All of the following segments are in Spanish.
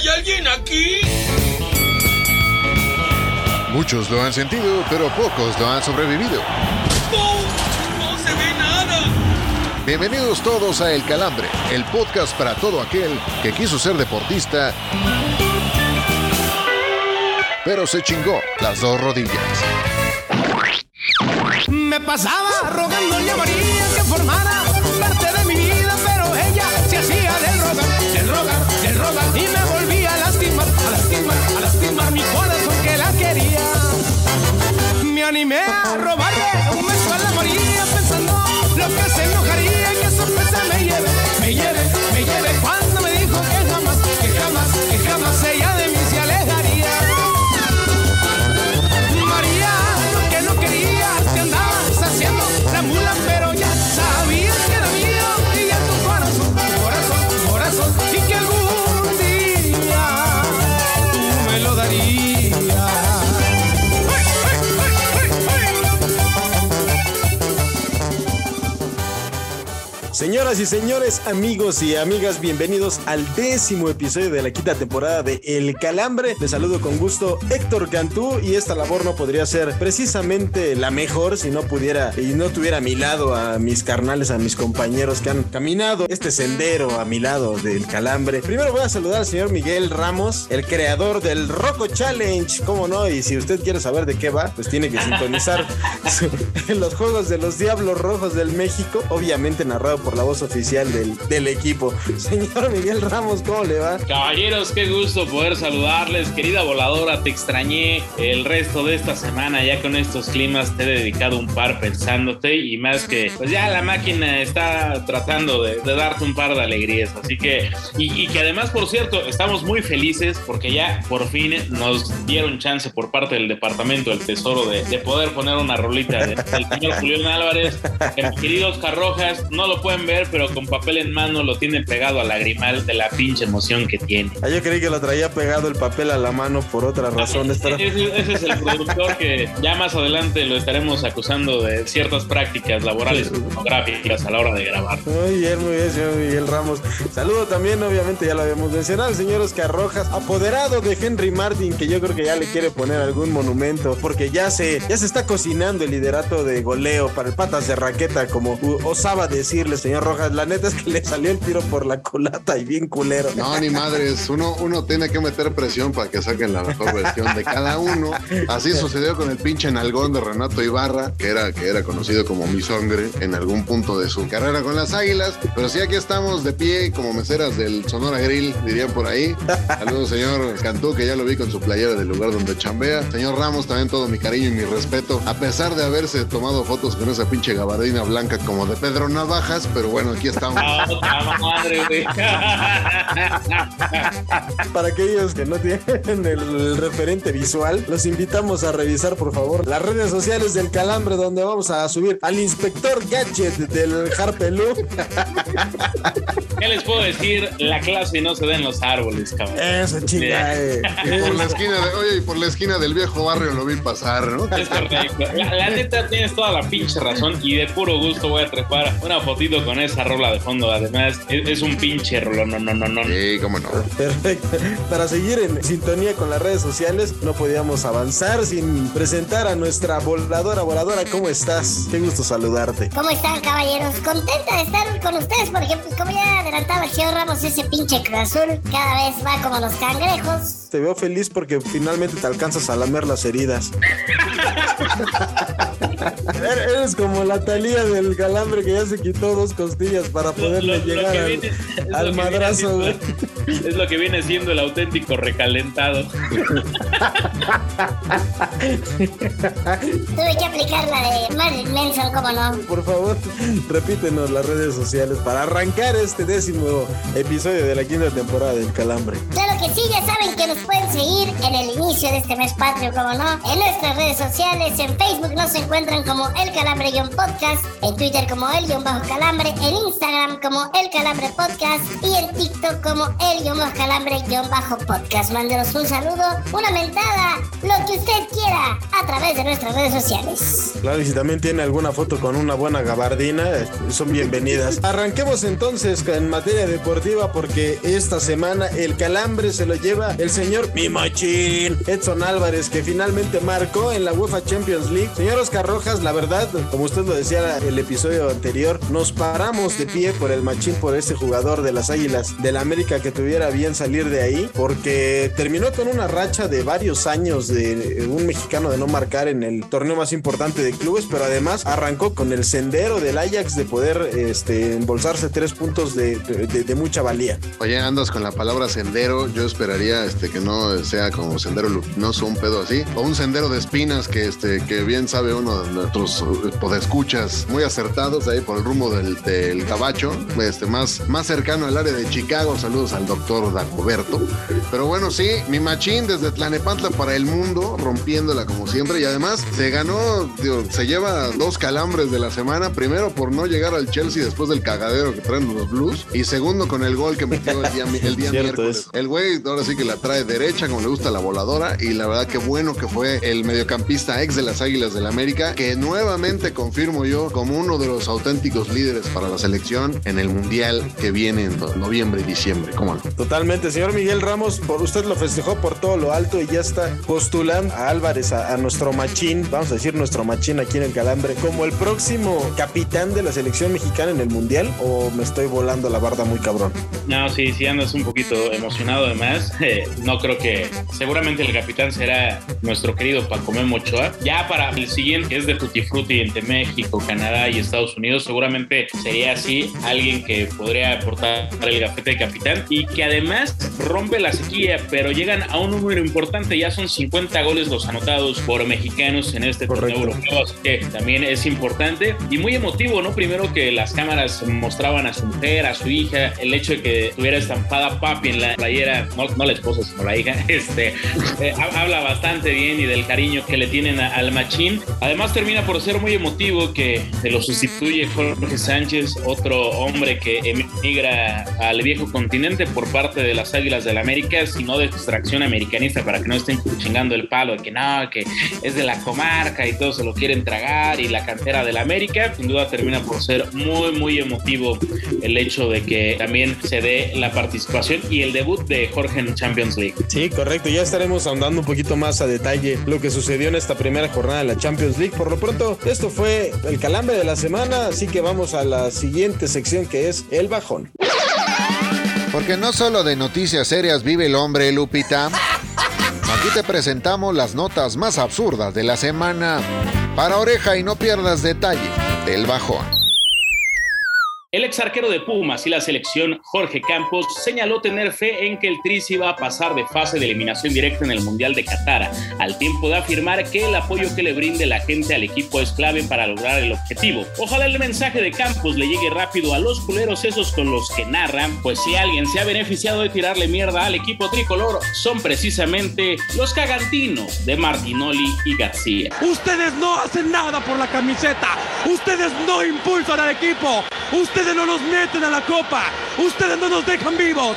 ¿Hay alguien aquí? Muchos lo han sentido, pero pocos lo han sobrevivido. ¡No! ¡No se ve nada! Bienvenidos todos a El Calambre, el podcast para todo aquel que quiso ser deportista, pero se chingó las dos rodillas. Me pasaba rogándole a María que formara parte de mi vida, pero se hacía del rogar, del rogar, del rogar y me volvía a lastimar, a lastimar, a lastimar mi corazón que la quería. Me animé a robarle un beso Señoras y señores, amigos y amigas, bienvenidos al décimo episodio de la quinta temporada de El Calambre. Les saludo con gusto Héctor Cantú y esta labor no podría ser precisamente la mejor si no pudiera y no tuviera a mi lado a mis carnales, a mis compañeros que han caminado este sendero a mi lado del Calambre. Primero voy a saludar al señor Miguel Ramos, el creador del Roco Challenge, cómo no, y si usted quiere saber de qué va, pues tiene que sintonizar los juegos de los Diablos Rojos del México, obviamente narrado por la voz oficial del, del equipo. Señor Miguel Ramos, ¿cómo le va? Caballeros, qué gusto poder saludarles. Querida voladora, te extrañé el resto de esta semana. Ya con estos climas te he dedicado un par pensándote y más que, pues ya la máquina está tratando de, de darte un par de alegrías. Así que, y, y que además, por cierto, estamos muy felices porque ya por fin nos dieron chance por parte del Departamento del Tesoro de, de poder poner una rolita de- del señor Julián Álvarez. Que mis queridos Carrojas no lo pueden ver, pero con papel en mano lo tienen pegado al lagrimal de la pinche emoción que tiene. Ah, yo creí que lo traía pegado el papel a la mano por otras razones, pero... Ese, ese es el productor que ya más adelante lo estaremos acusando de ciertas prácticas laborales y pornográficas a la hora de grabar. Muy bien, muy bien, señor Miguel Ramos. Saludo también, obviamente, ya lo habíamos mencionado, el señor Oscar Rojas, apoderado de Henry Martin, que yo creo que ya le quiere poner algún monumento, porque ya se, ya se está cocinando el liderato de goleo para el patas de raqueta, como osaba decirle, señor Rojas. La neta es que le salió el tiro por la culata y bien culero. No, ni madres, uno, uno tiene que meter presión para que saquen la mejor versión de cada uno. Así sucedió con el pinche nalgón de Renato Ibarra, que era, que era conocido como mi sangre en algún punto de su carrera con las águilas. Pero sí, aquí estamos de pie como meseras del Sonora Grill, dirían por ahí. Saludos, señor Cantú, que ya lo vi con su playera del lugar donde chambea. Señor Ramos, también todo mi cariño y mi respeto. A pesar de haberse tomado fotos con esa pinche gabardina blanca como de Pedro Navajas, pero bueno, aquí estamos. ¡Ah, otra madre, güey! Para aquellos que no tienen el referente visual, los invitamos a revisar, por favor, las redes sociales del Calambre, donde vamos a subir al inspector Gadget del Harpelú. ¿Qué les puedo decir? La clase no se da en los árboles, cabrón. Eso, chinga. eh. Por la esquina de, oye, y por la esquina del viejo barrio lo vi pasar, ¿no? Es correcto. La, la neta tienes toda la pinche razón y de puro gusto voy a trepar una fotito con esa rola de fondo. Además, es, es un pinche rolón. No, no, no, no. Sí, cómo no. Perfecto. Para seguir en sintonía con las redes sociales, no podíamos avanzar sin presentar a nuestra voladora. Voladora, ¿cómo estás? Qué gusto saludarte. ¿Cómo están, caballeros? Contenta de estar con ustedes porque, pues, como ya adelantaba el señor Ramos, ese pinche Cruz Azul cada vez va como los cangrejos. Te veo feliz porque finalmente te alcanzas a lamer las heridas. Eres como la talía del calambre que ya se quitó dos costillas para poderle Lo- lo llegar al, viene- es lo al que viene madrazo, güey. Es lo que viene siendo el auténtico recalentado. Tuve que aplicar la de Marilyn Manson, ¿cómo no? Por favor, repítenos las redes sociales para arrancar este décimo episodio de la quinta temporada del Calambre. Claro que sí, ya saben que nos pueden seguir en el inicio de este mes patrio, como no, en nuestras redes sociales, en Facebook nos encuentran como El Calambre-Podcast, en Twitter como El-Calambre, en Instagram como El Calambre Podcast y en TikTok como El-Calambre-Podcast. Mándenos un saludo, una mentada, lo que usted quiera a través de nuestras redes sociales. Claro, y si también tiene alguna foto con una buena gabardina, son bienvenidas. Arranquemos entonces en materia deportiva porque esta semana el Calambre se lo lleva el señor Mi Machín, Edson Álvarez, que finalmente marcó en la UEFA Champions League. Señor Oscar Rojas, la verdad, como usted lo decía el episodio anterior, nos paramos de pie por el Machín, por ese jugador de las Águilas del América que tuviera bien salir de ahí, porque terminó con una racha de varios años de un mexicano de no marcar en el torneo más importante de clubes, pero además arrancó con el sendero del Ajax de poder este, embolsarse tres puntos de, de- de mucha valía. Oye, andas con la palabra sendero. Yo esperaría este, que no sea como sendero luminoso, un pedo así. O un sendero de espinas que, este, que bien sabe uno de nuestros eh, podescuchas muy acertados ahí por el rumbo del, del Cabacho, este, más, más cercano al área de Chicago. Saludos al doctor Dagoberto. Pero bueno, sí, mi machín desde Tlanepantla para el mundo, rompiéndola como siempre. Y además se ganó, se lleva dos calambres de la semana. Primero por no llegar al Chelsea después del cagadero que traen los Blues. Y segundo con el gol que metió el día, el día miércoles. es. El güey ahora sí que la trae derecha, como le gusta la voladora. Y la verdad que bueno que fue el mediocampista ex de las Águilas del América, que nuevamente confirmo yo como uno de los auténticos líderes para la selección en el Mundial que viene en no- noviembre y diciembre. ¿Cómo no? Totalmente, señor Miguel Ramos, por usted lo festejó por todo lo alto y ya está postulando a Álvarez, a, a nuestro machín, vamos a decir nuestro machín aquí en el Calambre, como el próximo capitán de la selección mexicana en el Mundial o me estoy volando la barda muy cabrón. No, sí, sí andas un poquito emocionado Eh, no creo que seguramente el capitán será nuestro querido Paco Memo Ochoa. Ya para el siguiente, que es de Tutti Frutti entre México, Canadá y Estados Unidos, seguramente sería así alguien que podría aportar el gafete de capitán y que además rompe la sequía, pero llegan a un número importante. Ya son 50 goles los anotados por mexicanos en este torneo europeo, así que también es importante y muy emotivo, ¿no? Primero que las cámaras mostraban a su mujer, a su hija, el hecho de que tuviera estampada papi en la playera, no, no la esposa, sino la hija, este, eh, ha- habla bastante bien y del cariño que le tienen al machín. Además termina por ser muy emotivo que se lo sustituye Jorge Sánchez, otro hombre que emigra al viejo continente por parte de las Águilas del América, sino de extracción americanista para que no estén chingando el palo de que no, que es de la comarca y todos se lo quieren tragar y la cantera del América. Sin duda termina por ser muy, muy emotivo el hecho de que también se dé la participación y el debut de Jorge en Champions League. Sí, correcto, ya estaremos ahondando un poquito más a detalle lo que sucedió en esta primera jornada de la Champions League. Por lo pronto, esto fue el calambre de la semana, así que vamos a la siguiente sección que es el Porque no solo de noticias serias vive el hombre, Lupita. Aquí te presentamos las notas más absurdas de la semana. Para oreja y no pierdas detalle del bajón. Ex arquero de Pumas y la selección Jorge Campos señaló tener fe en que el Tri se iba a pasar de fase de eliminación directa en el Mundial de Qatar, al tiempo de afirmar que el apoyo que le brinde la gente al equipo es clave para lograr el objetivo. Ojalá el mensaje de Campos le llegue rápido a los culeros esos con los que narran, pues si alguien se ha beneficiado de tirarle mierda al equipo tricolor son precisamente los cagantinos de Martinoli y García. Ustedes no hacen nada por la camiseta. Ustedes no impulsan al equipo. Ustedes no nos meten a la copa. Ustedes no nos dejan vivos.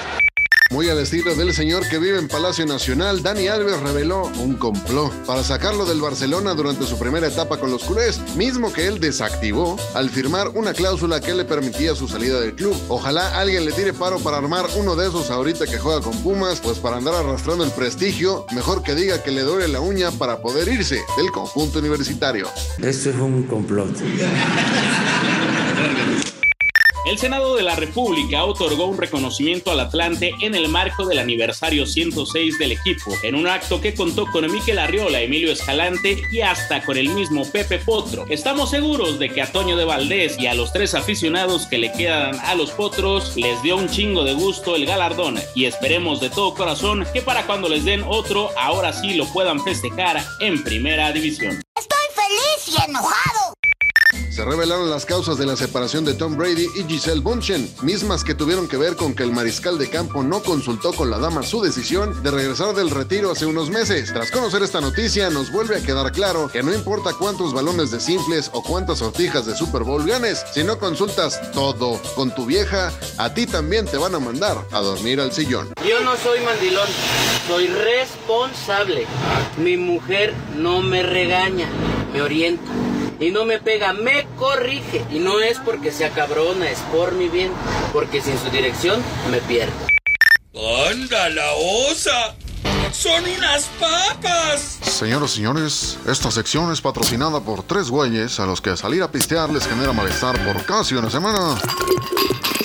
Muy al estilo del señor que vive en Palacio Nacional, Dani Alves reveló un complot para sacarlo del Barcelona durante su primera etapa con los culés, mismo que él desactivó al firmar una cláusula que le permitía su salida del club. Ojalá alguien le tire paro para armar uno de esos ahorita que juega con Pumas, pues para andar arrastrando el prestigio, mejor que diga que le duele la uña para poder irse del conjunto universitario. Esto es un complot. El Senado de la República otorgó un reconocimiento al Atlante en el marco del aniversario 106 del equipo, en un acto que contó con Miquel Arriola, Emilio Escalante y hasta con el mismo Pepe Potro. Estamos seguros de que a Toño de Valdés y a los tres aficionados que le quedan a los Potros les dio un chingo de gusto el galardón y esperemos de todo corazón que para cuando les den otro, ahora sí lo puedan festejar en primera división. Estoy feliz y enojado. Se revelaron las causas de la separación de Tom Brady y Giselle Bunchen, mismas que tuvieron que ver con que el mariscal de campo no consultó con la dama su decisión de regresar del retiro hace unos meses. Tras conocer esta noticia, nos vuelve a quedar claro que no importa cuántos balones de simples o cuántas sortijas de Super Bowl ganes, si no consultas todo con tu vieja, a ti también te van a mandar a dormir al sillón. Yo no soy mandilón, soy responsable. Mi mujer no me regaña, me orienta. Y no me pega, me corrige. Y no es porque sea cabrona, es por mi bien. Porque sin su dirección me pierdo. ¡Anda la osa! ¡Son unas papas! Señoras y señores, esta sección es patrocinada por tres güeyes a los que salir a pistear les genera malestar por casi una semana.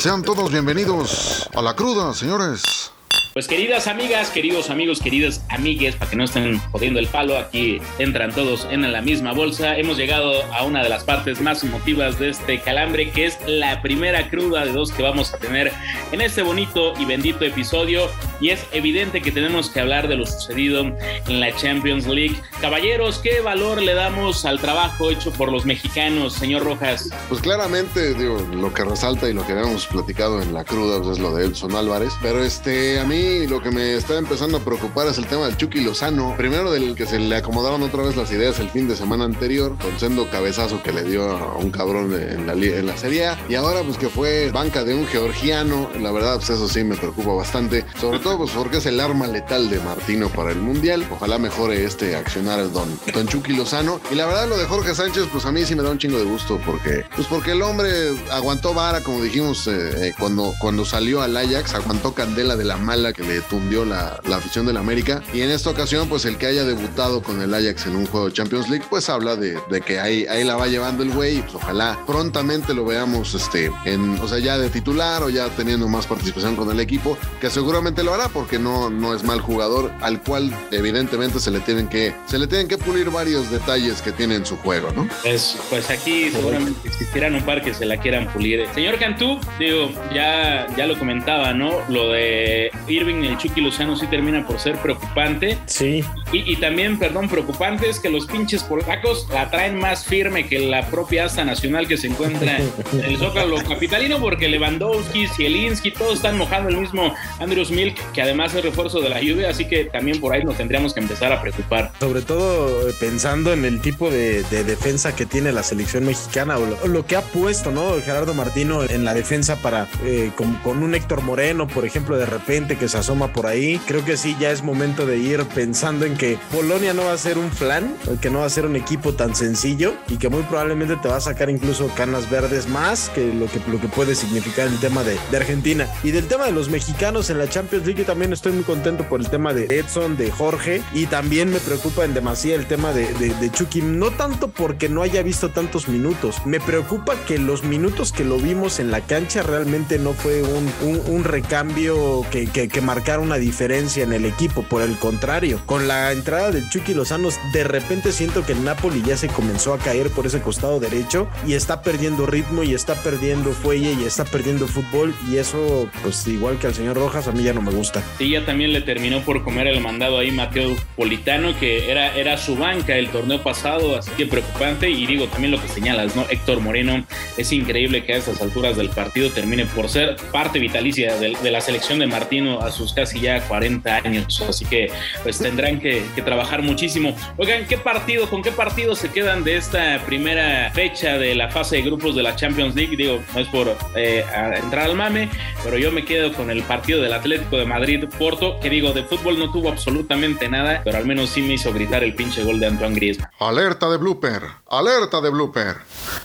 Sean todos bienvenidos a la cruda, señores. Pues queridas amigas, queridos amigos, queridas amigues, para que no estén jodiendo el palo, aquí entran todos en la misma bolsa. Hemos llegado a una de las partes más emotivas de este calambre, que es la primera cruda de dos que vamos a tener en este bonito y bendito episodio. Y es evidente que tenemos que hablar de lo sucedido en la Champions League. Caballeros, ¿qué valor le damos al trabajo hecho por los mexicanos, señor Rojas? Pues claramente, digo, lo que resalta y lo que habíamos platicado en la cruda pues, es lo de Edson Álvarez. Pero este, a mí lo que me está empezando a preocupar es el tema del Chucky Lozano. Primero del que se le acomodaron otra vez las ideas el fin de semana anterior, con sendo cabezazo que le dio a un cabrón en la, en la Serie. Y ahora pues que fue banca de un georgiano. La verdad, pues eso sí me preocupa bastante. Sobre todo pues porque es el arma letal de Martino para el Mundial. Ojalá mejore este accionar el don, don Chucky Lozano. Y la verdad lo de Jorge Sánchez pues a mí sí me da un chingo de gusto porque pues porque el hombre aguantó vara, como dijimos eh, eh, cuando, cuando salió al Ajax, aguantó candela de la mala que le tundió la, la afición del América. Y en esta ocasión, pues el que haya debutado con el Ajax en un juego de Champions League, pues habla de, de que ahí, ahí la va llevando el güey. Pues ojalá prontamente lo veamos, este, en, o sea, ya de titular o ya teniendo más participación con el equipo, que seguramente lo hará porque no, no es mal jugador, al cual evidentemente se le tienen que, se le tienen que pulir varios detalles que tiene en su juego, ¿no? Pues, pues aquí seguramente existirán un par que se la quieran pulir. Señor Cantú, digo, ya, ya lo comentaba, ¿no? Lo de Irving y el Chucky Lozano sí termina por ser preocupante. Sí. Y, y, también, perdón, preocupante es que los pinches polacos la traen más firme que la propia asta nacional que se encuentra en el Zócalo capitalino, porque Lewandowski, Zielinski, todos están mojando el mismo Andrews Milk, que además es refuerzo de la lluvia, así que también por ahí nos tendríamos que empezar a preocupar. Sobre todo eh, pensando en el tipo de, de defensa que tiene la selección mexicana o lo, lo, que ha puesto, ¿no? Gerardo Martino en la defensa para, eh, con, con un Héctor Moreno, por ejemplo, de repente que se asoma por ahí. Creo que sí, ya es momento de ir pensando en que Polonia no va a ser un flan, que no va a ser un equipo tan sencillo y que muy probablemente te va a sacar incluso canas verdes más que lo que, lo que puede significar el tema de, de Argentina. Y del tema de los mexicanos en la Champions League, también estoy muy contento por el tema de Edson, de Jorge y también me preocupa en demasía el tema de, de, de Chucky. No tanto porque no haya visto tantos minutos, me preocupa que los minutos que lo vimos en la cancha realmente no fue un, un, recambio que marcara una diferencia en el equipo. Por el contrario, con la entrada del Chucky Lozano, de repente siento que el Napoli ya se comenzó a caer por ese costado derecho y está perdiendo ritmo y está perdiendo fuelle y está perdiendo fútbol. Y eso, pues igual que al señor Rojas, a mí ya no me gusta. Sí, ya también le terminó por comer el mandado ahí Mateo Politano, que era, era su banca el torneo pasado, así que preocupante. Y digo también lo que señalas, ¿no? Héctor Moreno, es increíble que a estas alturas del partido termine por ser parte vitalicia de la selección de Martino sus casi ya 40 años. Así que pues tendrán que, que, trabajar muchísimo. Oigan, ¿qué partido, con qué partido se quedan de esta primera fecha de la fase de grupos de la Champions League? Digo, no es por eh, entrar al mame, pero yo me quedo con el partido del Atlético de Madrid-Porto, que digo, de fútbol no tuvo absolutamente nada, pero al menos sí me hizo gritar el pinche gol de Antoine Griezmann. Alerta de blooper, alerta de blooper.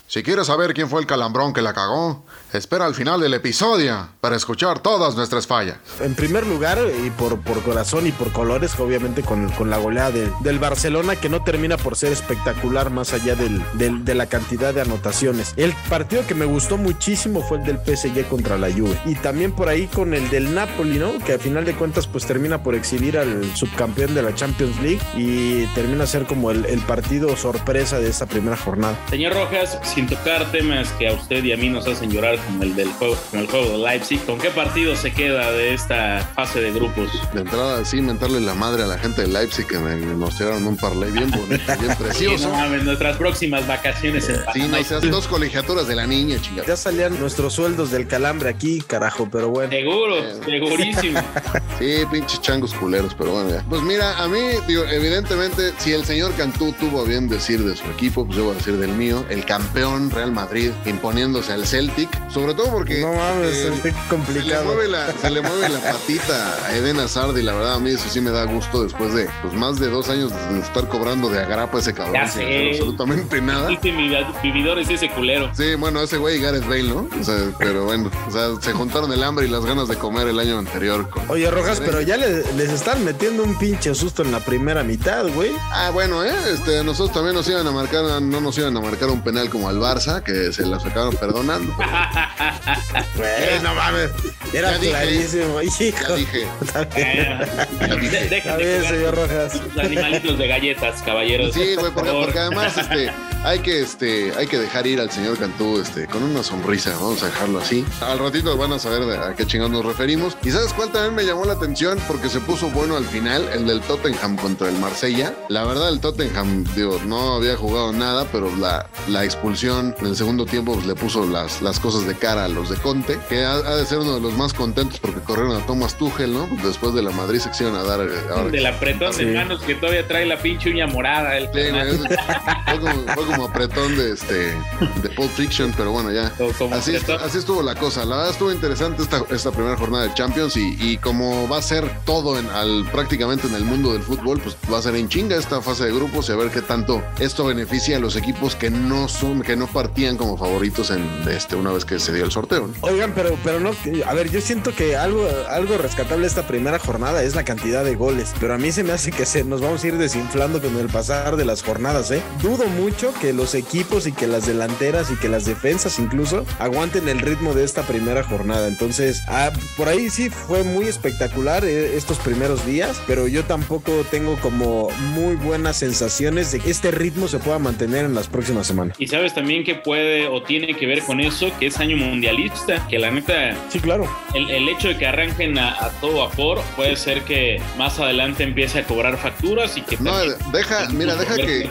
Si quieres saber quién fue el calambrón que la cagó, espera al final del episodio para escuchar todas nuestras fallas. En primer lugar, y por, por corazón y por colores, obviamente con, con la goleada de, del Barcelona, que no termina por ser espectacular más allá del, del, de la cantidad de anotaciones. El partido que me gustó muchísimo fue el del PSG contra la Juve. Y también por ahí con el del Napoli, ¿no? Que a final de cuentas pues termina por exhibir al subcampeón de la Champions League y termina a ser como el, el partido sorpresa de esta primera jornada. Señor Rojas, sin tocar temas que a usted y a mí nos hacen llorar como el del juego, como el juego de Leipzig, ¿con qué partido se queda de esta fase de grupos? De entrada, sí, mentarle la madre a la gente de Leipzig que me, nos tiraron un parlay bien bonito, bien precioso. Sí, no mames, nuestras próximas vacaciones en Sí, no seas dos colegiaturas de la niña, chingada. Ya salían nuestros sueldos del calambre aquí, carajo, pero bueno. Seguro, eh. segurísimo. sí, pinches changos culeros, pero bueno, ya. Pues mira, a mí, digo, evidentemente, si el señor Cantú tuvo a bien decir de su equipo, equipo, pues yo voy a decir del mío, el campeón Real Madrid imponiéndose al Celtic, sobre todo porque No mames, eh, se, le complicado. mueve la, se le mueve la patita a Eden Hazard y la verdad a mí eso sí me da gusto después de pues, más de dos años de estar cobrando de agrapa ese cabrón Ya sin sé. hacer absolutamente nada. Este vivi- vividor es ese culero. Sí, bueno, ese güey y Gareth Bale, ¿no? O sea, pero bueno, o sea, se juntaron el hambre y las ganas de comer el año anterior. con- Oye, Rojas, pero ya le- les están metiendo un pinche susto en la primera mitad, güey. Ah, bueno, ¿eh? Este, nosotros también nos iban a marcar, no nos iban a marcar un penal como al Barça, que se las acabaron perdonando. pero Güey, no mames. Era Ya dije, clarísimo, hijo. ya dije, Está bien. Eh, ya de- dije. señor Rojas. Los animalitos de galletas, caballeros. Sí, güey, porque, además este, hay que este, hay que dejar ir al señor Cantú este, con una sonrisa, vamos a dejarlo así. Al ratito van a saber de a qué chingados nos referimos. Y sabes cuál también me llamó la atención porque se puso bueno al final, el del Tottenham contra el Marsella. La verdad, el Tottenham, digo, no había jugado nada, pero la, la expulsión en el segundo tiempo pues, le puso las, las cosas de cara a los de Conte, que ha, ha de ser uno de los más contentos porque corrieron a Thomas Tuchel, ¿no? Después de la Madrid sección a dar eh, ahora Del apretón de manos que todavía trae la pinche uña morada. El Sí, es- fue, como, fue como apretón de este de Pulp Fiction, pero bueno, ya. Así, así estuvo la cosa. La verdad estuvo interesante esta, esta primera jornada de Champions y, y como va a ser todo en, al, prácticamente en el mundo del fútbol, pues va a ser en chinga esta fase de grupos y a ver qué tanto esto beneficia a los equipos que no son, que no partían como favoritos en este una vez que se dio el sorteo. Oigan, pero, pero no, a ver, yo siento que algo, algo rescatable esta primera jornada es la cantidad de goles, pero a mí se me hace que se nos vamos a ir desinflando con el pasar de las jornadas, ¿eh? Dudo mucho que los equipos y que las delanteras y que las defensas incluso aguanten el ritmo de esta primera jornada. Entonces, ah, por ahí sí fue muy espectacular eh, estos primeros días, pero yo tampoco tengo como muy buenas sensaciones de que este ritmo se pueda mantener en las próximas semanas. Y sabes también que puede o tiene que ver con eso, que es año mundialista, que la neta, Sí, claro. el, el hecho de que arranquen a, a todo vapor puede ser que más adelante empiece a cobrar facturas y que No, deja, mira, deja que.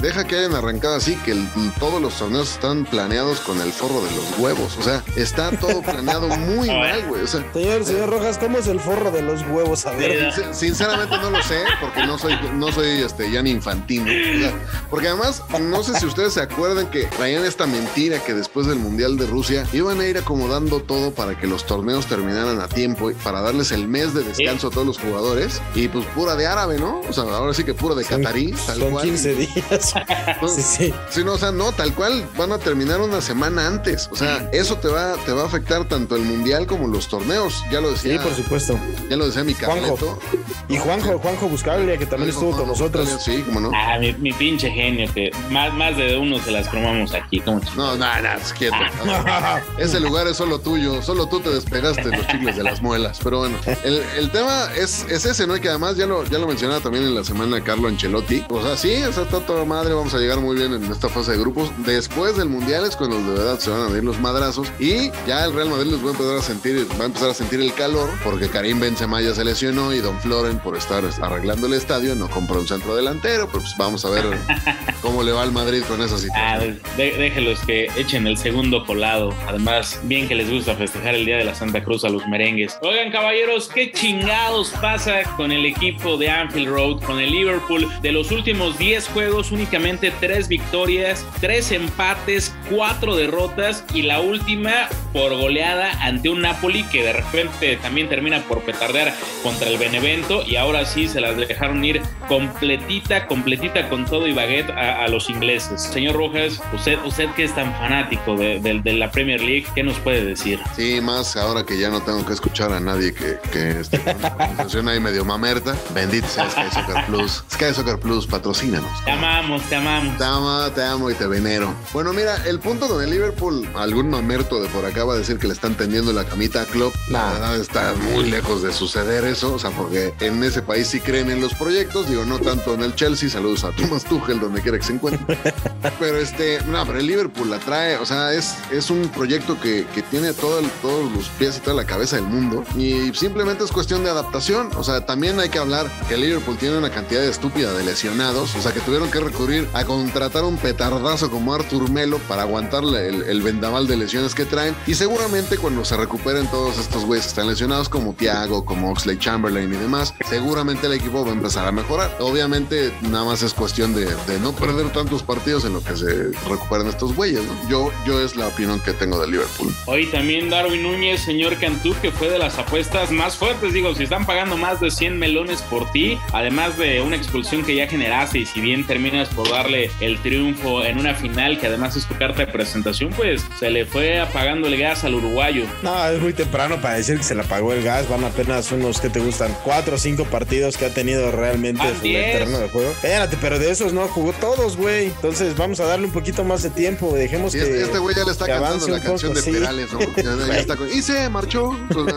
Deja que hayan arrancado así, que el- todos los torneos están planeados con el forro de los huevos. O sea, está todo planeado muy mal, güey. O sea, Señor, señor Rojas, ¿cómo es el forro de los huevos? A ver. sin- sinceramente no lo sé, porque no soy, no soy este, ya ni infantino. O sea, porque además, no sé si ustedes se acuerdan que traían esta mentira que después del Mundial de Rusia iban a ir acomodando todo para que los torneos terminaran a tiempo y para darles el mes de descanso a todos los jugadores. Y pues pura de árabe, ¿no? O sea, ahora sí que pura de Son- catarí, tal Son cual. 15 días. No, Sí, sí. Sí, no, o sea, no, tal cual van a terminar una semana antes. O sea, eso te va, te va a afectar tanto el mundial como los torneos. Ya lo Sí, decía, por supuesto. ya lo decía mi Juanjo. Carleto. Y Juanjo, Juanjo Buscaglia, que también estuvo con nosotros. Sí, como no. Ah, mi, mi pinche genio, que más, más de uno se las cromamos aquí. como ch- No, no, no, es quieto. Ese lugar es solo tuyo, solo tú te despegaste de los chicles de las muelas. Pero bueno, el, el tema es, es ese, ¿no? Y que además ya lo, ya lo mencionaba también en la semana Carlo Ancelotti. O sea, sí, o sea, está toda madre, vamos a llegar muy bien en esta fase de grupos. Después del Mundial es cuando de verdad se van a venir los madrazos y ya el Real Madrid les va a empezar a sentir, va a empezar a sentir el calor porque Karim Benzema ya se lesionó y Don Floren por estar arreglando el estadio no compró un centro delantero, pero pues vamos a ver cómo le va al Madrid con esa situación. Ah, de- déjelos que echen el segundo colado. Además, bien que les gusta festejar el Día de la Santa Cruz a los merengues. Oigan, caballeros, ¿qué chingados pasa con el equipo de Anfield Road, con el Liverpool? De los últimos 10 juegos, únicamente 3 victorias, 3 empates, 4 derrotas y la última por goleada ante un Napoli que de repente también termina por petardear contra el Benevento y ahora sí se las dejaron ir completita, completita con todo y baguette a, a los ingleses. Señor Rojas, usted, usted que es tan fanático de, de- de la Premier League, ¿qué nos puede decir? Sí, más ahora que ya no tengo que escuchar a nadie que, que esté con ahí medio mamerta. Bendito sea Sky Soccer Plus. Sky Soccer Plus, patrocínanos. Te amamos, te amamos. Te amo, te amo y te venero. Bueno, mira, el punto con el Liverpool, algún mamerto de por acá va a decir que le están tendiendo la camita a Klopp. La verdad está muy lejos de suceder eso, o sea, porque en ese país sí creen en los proyectos, digo, no tanto en el Chelsea, saludos a Thomas Tuchel, donde quiera se encuentre. pero este, no, pero el Liverpool la trae, o sea, es, es un proyecto que, que tiene todo todos los pies y toda la cabeza del mundo y simplemente es cuestión de adaptación, o sea, también hay que hablar que el Liverpool tiene una cantidad estúpida de lesionados, o sea, que tuvieron que recurrir a contratar un petardazo como Artur Melo para aguantarle el, vendaval de lesiones que traen y seguramente cuando se recuperen todos estos güeyes que están lesionados como Thiago, como Oxley Chamberlain y demás, seguramente el equipo va a empezar a mejorar. Obviamente nada más es cuestión de, de no Pero perder tantos partidos en lo que se recuperan estos güeyes, ¿no? Yo, yo es la opinión que tengo de Liverpool. Hoy también Darwin Núñez, señor Cantú, que fue de las apuestas más fuertes. Digo, si están pagando más de 100 melones por ti, además de una expulsión que ya generaste, y si bien terminas por darle el triunfo en una final, que además es tu carta de presentación, pues se le fue apagando el gas al uruguayo. No, es muy temprano para decir que se le apagó el gas. Van apenas unos que te gustan, cuatro o cinco partidos que ha tenido realmente sobre el terreno de juego. Espérate, pero de esos no jugó todos, güey. Entonces vamos a darle un poquito más de tiempo. Dejemos Y que. este, este güey ya le está avance la canción poco, de sí. Perales, ¿no? Ya- ya está con- y se marchó. Pues,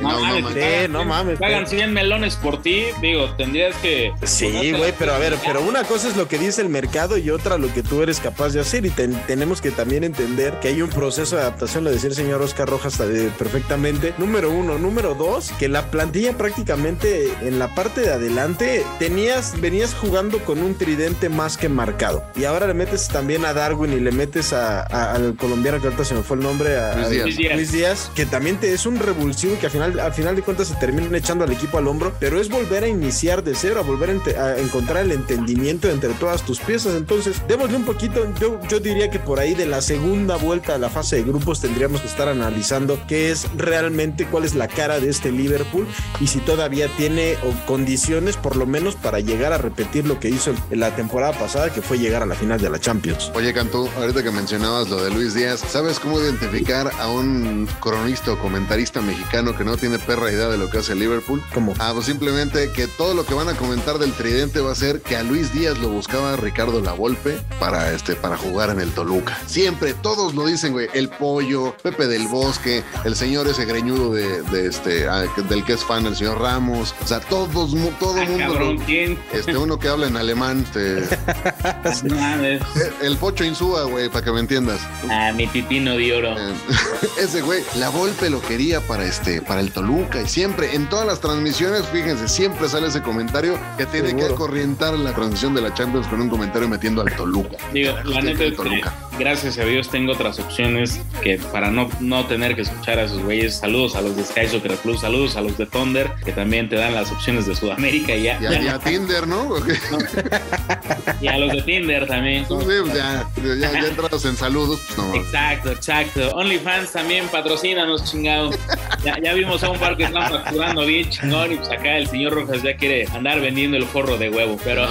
No, no, mames, no mames. Pagan 100 melones por ti, digo, tendrías que. Sí, güey, pero a ver, pero una cosa es lo que dice el mercado y otra lo que tú eres capaz de hacer y ten- tenemos que también entender que hay un proceso de adaptación, lo decía el señor Oscar Rojas eh, perfectamente. Número uno, número dos, que la plantilla prácticamente en la parte de adelante tenías, venías jugando con un tridente más que marcado y ahora le metes también a Darwin y le metes a- a- al colombiano que ahorita se me fue el nombre, a, Luis Díaz. Luis Díaz. Luis Díaz, que también te es un revulsivo y que al final, al final de cuentas se terminan echando al equipo al hombro, pero es volver a iniciar de cero, a volver a, ente- a encontrar el entendimiento entre todas tus piezas. Entonces, démosle un poquito, yo, yo diría que por ahí de la segunda vuelta a la fase de grupos tendríamos que estar analizando qué es realmente, cuál es la cara de este Liverpool y si todavía tiene o, condiciones por lo menos para llegar a repetir lo que hizo en la temporada pasada, que fue llegar a la final de la Champions. Oye, Cantú, ahorita que mencionabas lo de Luis Díaz, ¿sabes cómo identificar a un cronista o comentarista mexicano que no tiene perra idea de lo que hace el Liverpool? ¿Cómo? Ah, pues simplemente que todo lo que van a comentar del tridente va a ser que a Luis Díaz lo buscaba Ricardo Lavolpe para este para jugar en el Toluca. Siempre, todos lo dicen, güey. El pollo, Pepe del Bosque, el señor ese greñudo de, de este, ah, que- del que es fan, el señor Ramos. O sea, todos, todo Ah, el mundo. cabrón, lo- ¿quién? este, uno que habla en alemán, este, Mames. el pocho Insúa, güey, para que me entiendas. Ah, mi pipino de oro. Eh, Ese güey, la Volpe lo quería para este, para el Toluca y siempre, en todas las transmisiones, fíjense, siempre sale ese comentario que tiene que Seguro. acorrientar la transmisión de la Champions con un comentario metiendo al Toluca. Digo, la neta es que, Toluca. gracias a Dios tengo otras opciones que para no, no tener que escuchar a esos güeyes. Saludos a los de Sky Soccer Plus, saludos a los de Thunder, que también te dan las opciones de Sudamérica y ya. Y a, y a Tinder, ¿no? Y a los de Tinder también. Sí, pues ya, ya, ya entrados en saludos, pues no. Exacto, exacto. OnlyFans también patrocínanos, chingado. Ya, ya vimos a un par que están facturando bien chingón y pues acá el señor Rojas ya quiere andar vendiendo el forro de huevo, pero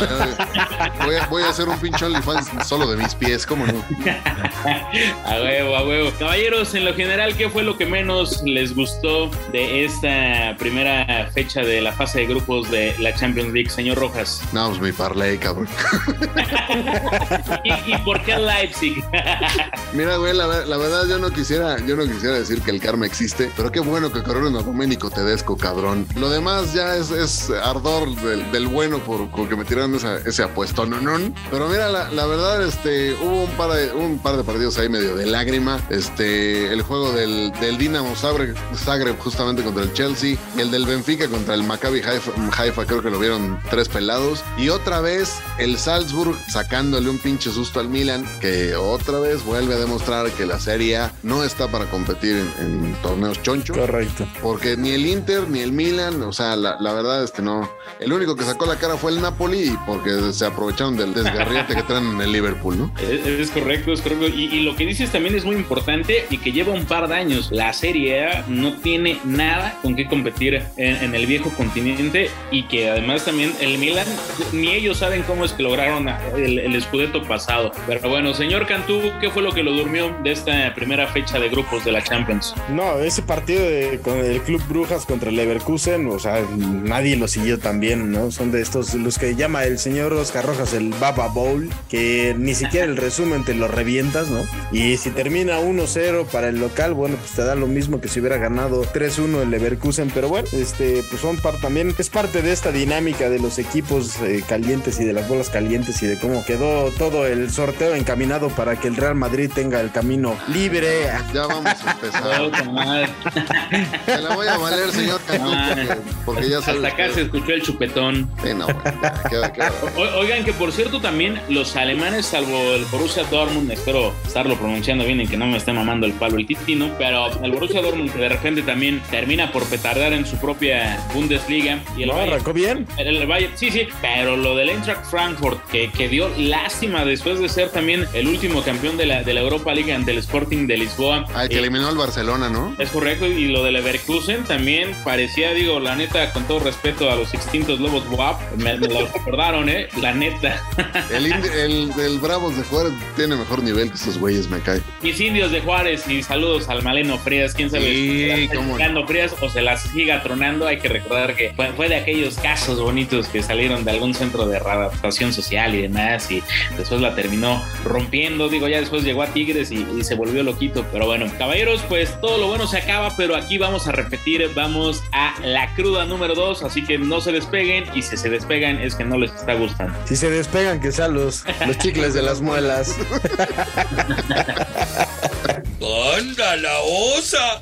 Voy a, voy a hacer un pinche OnlyFans solo de mis pies, ¿cómo no? a huevo, a huevo. Caballeros, en lo general, ¿qué fue lo que menos les gustó de esta primera fecha de la fase de grupos de la Champions League, señor Rojas? No, pues mi parlay, cabrón. ¿Y, por qué Leipzig? Mira, güey, la, ver- la verdad yo no quisiera, yo no quisiera decir que el karma existe, pero qué bueno que corrieron a Domenico Tedesco, cabrón. Lo demás ya es, es ardor del, bueno por, por que me tiraron ese apuesto, no, no. Pero mira, la, la verdad, este, hubo un par de, un par de partidos ahí medio de lágrima. Este, el juego del, del Dinamo Zagreb justamente contra el Chelsea, el del Benfica contra el Maccabi Haifa, Haifa, creo que lo vieron tres pelados. Y otra vez el Salzburg sacándole un pinche susto al Milan, que otra vez vuelve a demostrar que la Serie A no está para competir en, en torneos choncho. Correcto. Porque ni el Inter ni el Milan, o sea, la, la verdad es que no. El único que sacó la cara fue el Napoli y porque se aprovecharon del desgarriate que traen en el Liverpool, ¿no? Es, es correcto, es correcto. Y, y lo que dices también es muy importante y que lleva un par de años. La Serie A no tiene nada con qué competir en, en el viejo continente y que además también el Milan, ni ellos saben cómo es lograron el, el escudeto pasado. Pero bueno, señor Cantú, ¿qué fue lo que lo durmió de esta primera fecha de grupos de la Champions? No, ese partido con el Club Brujas contra el Leverkusen, o sea, nadie lo siguió tan ¿no? Son de estos, los que llama el señor Oscar Rojas el Baba Bowl, que ni siquiera el resumen te lo revientas, ¿no? Y si termina 1-0 para el local, bueno, pues te da lo mismo que si hubiera ganado 3-1 el Leverkusen, pero bueno, este, pues son par también, es parte de esta dinámica de los equipos eh, calientes y de las bolas calientes y de cómo quedó todo el sorteo encaminado para que el Real Madrid tenga el camino libre. Ya vamos a empezar. Se la voy a valer, señor Cantú, porque, porque ya sabes. Hasta acá que- se escuchó el chupetón. Sí, no, güey, ya, queda- queda- O- Oigan que por cierto también los alemanes, salvo el Borussia Dortmund espero estarlo pronunciando bien y que no me esté mamando el palo el titino, pero el Borussia Dortmund que de repente también termina por petardar en su propia Bundesliga. Y el No, Bayern- arrancó bien. el, el Bayern- sí, sí, pero lo del Eintracht Frankfurt, que, que dio lástima después de ser también el último campeón de la, de la Europa League ante el Sporting de Lisboa. Ay, que Eh, eliminó al Barcelona, ¿no? es correcto, y lo de Leverkusen también parecía, digo, la neta, con todo respeto a los extintos Lobos WAP, me, me lo recordaron, ¿eh? La neta. El, el Bravos de Juárez tiene mejor nivel que estos güeyes, me cae. Mis indios de Juárez y saludos al Maleno Frías, quién sabe Sí, si no. Frías o se las siga tronando. Hay que recordar que fue, fue de aquellos casos bonitos que salieron de algún centro de social y demás, y después la terminó rompiendo. Digo, ya después llegó a Tigres y, y se volvió loquito. Pero bueno, caballeros, pues todo lo bueno se acaba, pero aquí vamos a repetir, vamos a la cruda número 2, así que no se despeguen y si se despegan es que no les está gustando. Si se despegan, que sean los, los chicles de las muelas. ¡Anda la osa!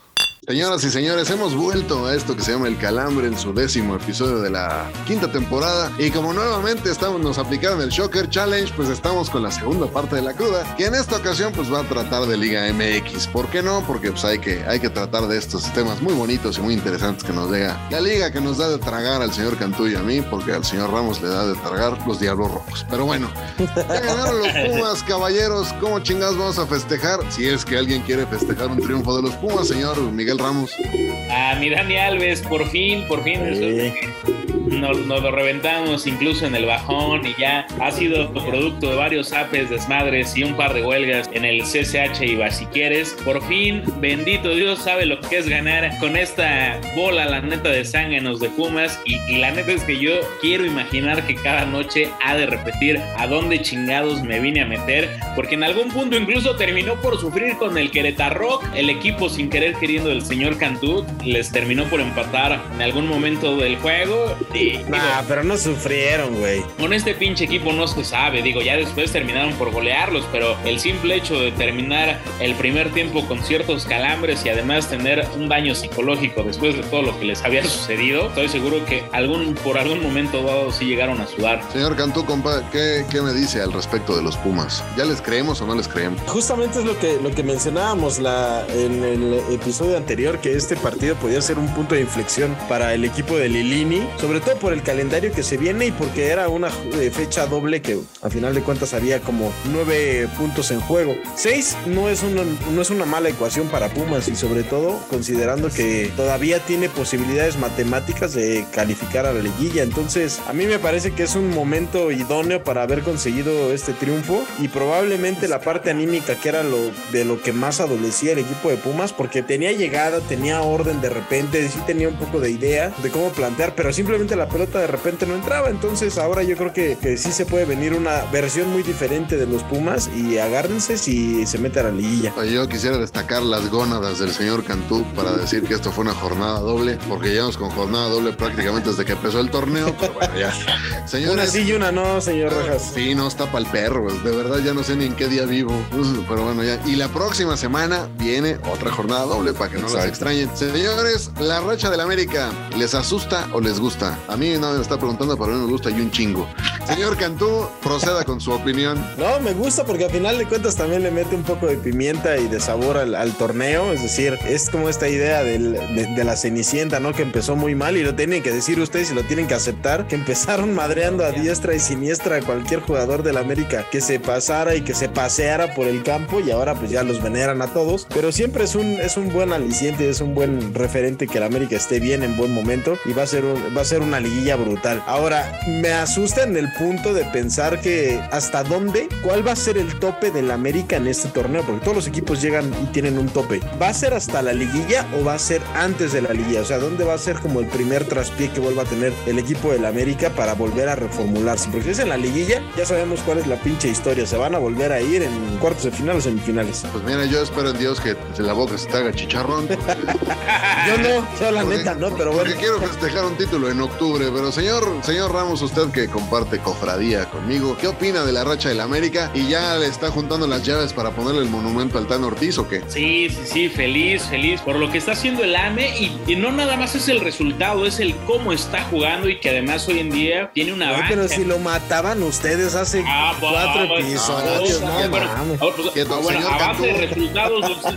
Señoras y señores, hemos vuelto a esto que se llama El Calambre en su décimo episodio de la quinta temporada. Y como nuevamente estamos, nos aplicaron el Shocker Challenge, pues estamos con la segunda parte de la cruda, que en esta ocasión pues va a tratar de Liga MX. ¿Por qué no? Porque pues hay que, hay que tratar de estos temas muy bonitos y muy interesantes que nos llega la liga que nos da de tragar al señor Cantú y a mí, porque al señor Ramos le da de tragar los Diablos Rojos. Pero bueno, ya ganaron los Pumas, caballeros. ¿Cómo chingados vamos a festejar? Si es que alguien quiere festejar un triunfo de los Pumas, señor Miguel Ramos. A mi Dani Alves, por fin, por fin. que Nos, lo reventamos incluso en el bajón y ya ha sido producto de varios apes, desmadres y un par de huelgas en el CCH y Basiquieres. Por fin, bendito Dios sabe lo que es ganar con esta bola, la neta de zánganos de Pumas. Y, y la neta es que yo quiero imaginar que cada noche ha de repetir a dónde chingados me vine a meter, porque en algún punto incluso terminó por sufrir con el Querétaro, el equipo sin querer queriendo del señor Cantú, les terminó por empatar en algún momento del juego. Digo, Nah, pero no sufrieron, güey. con este pinche equipo no se sabe, digo, ya después terminaron por golearlos, pero el simple hecho de terminar el primer tiempo con ciertos calambres y además tener un daño psicológico después de todo lo que les había sucedido, estoy seguro que algún, por algún momento dado sí llegaron a sudar. Señor Cantú, compa, ¿qué, ¿qué me dice al respecto de los Pumas? ¿Ya les creemos o no les creemos? Justamente es lo que, lo que mencionábamos la, en el episodio anterior, que este partido podía ser un punto de inflexión para el equipo de Lilini, sobre todo por el calendario que se viene y porque era una eh, fecha doble que a final de cuentas había como nueve puntos en juego. Seis no es, una, no es una mala ecuación para Pumas y sobre todo considerando que todavía tiene posibilidades matemáticas de calificar a la liguilla. Entonces a mí me parece que es un momento idóneo para haber conseguido este triunfo y probablemente la parte anímica que era lo de lo que más adolecía el equipo de Pumas porque tenía llegada, tenía orden de repente, sí tenía un poco de idea de cómo plantear, pero simplemente la pelota de repente no entraba. Entonces ahora yo creo que, que sí se puede venir una versión muy diferente de los Pumas y agárrense si se mete a la liguilla. Yo quisiera destacar las gónadas del señor Cantú para decir que esto fue una jornada doble, porque llevamos con jornada doble prácticamente desde que empezó el torneo, pero bueno, ya. Una Señores, sí y una no, señor Rojas. Sí, no está para el perro, de verdad ya no sé ni en qué día vivo, pero bueno, ya. Y la próxima semana viene otra jornada doble para que no las Exacto. extrañen. Señores, la racha del América, ¿les asusta o les gusta? A mí nadie me está preguntando, pero a mí me gusta y un chingo. Señor Cantú, proceda con su opinión. No, me gusta porque al final de cuentas también le mete un poco de pimienta y de sabor al, al torneo. Es decir, es como esta idea del- de, de la cenicienta, ¿no? Que empezó muy mal y lo tienen que decir ustedes y lo tienen que aceptar. Que empezaron madreando a diestra y siniestra a cualquier jugador del América que se pasara y que se paseara por el campo y ahora pues ya los veneran a todos. Pero siempre es un, es un buen aliciente, es un buen referente que el América esté bien en buen momento y va a ser, un- va a ser una liguilla brutal. Ahora, me asusta en el punto de pensar que hasta dónde, cuál va a ser el tope del América en este torneo, porque todos los equipos llegan y tienen un tope. ¿Va a ser hasta la liguilla o va a ser antes de la liguilla? O sea, ¿dónde va a ser como el primer traspié que vuelva a tener el equipo del América para volver a reformularse? Porque si es en la liguilla, ya sabemos cuál es la pinche historia. Se van a volver a ir en cuartos de final o semifinales. Pues mira, yo espero en Dios que de la boca se te haga chicharrón. Yo no, yo la Porque- neta no, pero Porque bueno. quiero festejar un título en octubre, pero señor, señor Ramos, usted que comparte cofradía conmigo. ¿Qué opina de la racha del América? ¿Y ya le está juntando las llaves para ponerle el monumento al Tan Ortiz o qué? Sí, sí, sí, feliz, feliz por lo que está haciendo el AME y, y no nada más es el resultado, es el cómo está jugando y que además hoy en día tiene una banca. pero si lo mataban ustedes hace Ah, bueno, cuatro bueno, episodios, ah, no bueno, pues, bueno, a base de resultados,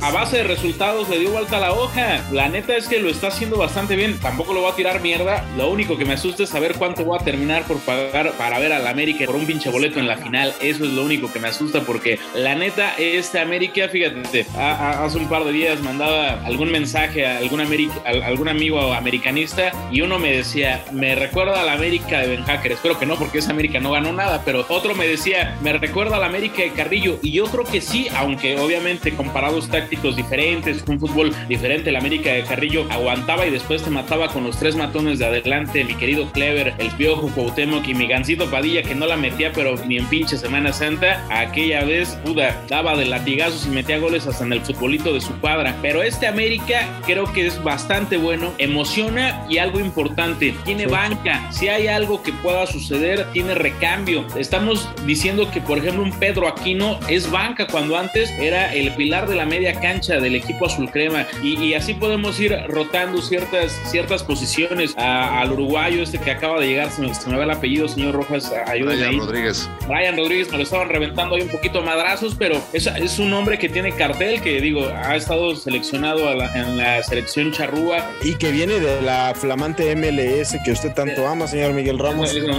a base de resultados le dio vuelta a la hoja. La neta es que lo está haciendo bastante bien. Tampoco lo va a tirar mierda. Lo único que me asusta es saber cuánto voy a terminar por pagar para ver al América por un pinche boleto en la final. Eso es lo único que me asusta porque la neta, este América, fíjate, hace un par de días mandaba algún mensaje a algún, América- a algún amigo americanista y uno me decía, me recuerda a la América de Ben Hacker. Espero que no, porque esa América no ganó nada, pero otro me decía, me recuerda a la América de Carrillo. Y yo creo que sí, aunque obviamente comparados tácticos diferentes, un fútbol diferente, la América de Carrillo aguantaba y después te mataba con los tres matones de adelante, mi querido Clever, el Piojo Cuauhtémoc y mi Gancito Padilla, que no la metía, pero ni en pinche Semana Santa. Aquella vez, puda, daba de latigazos y metía goles hasta en el futbolito de su cuadra. Pero este América creo que es bastante bueno, emociona y algo importante, tiene banca. Si hay algo que pueda suceder, tiene recambio. Estamos diciendo que, por ejemplo, un Pedro Aquino es banca cuando antes era el pilar de la media cancha del equipo azul crema. Y, y así podemos ir rotando ciertas, ciertas posiciones A- al uruguayo este que acaba de llegar. Se me, se me va el apellido, señor Rojas. Ayúdenme Brian ahí. Rodríguez. Brian Rodríguez me lo estaban reventando ahí un poquito a madrazos, pero es, es un hombre que tiene cartel, que digo, ha estado seleccionado a la- en la selección charrúa. Y que viene de la flamante MLS que usted tanto ama, señor Miguel Ramos. Digo,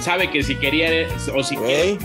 sabe que si quería o si de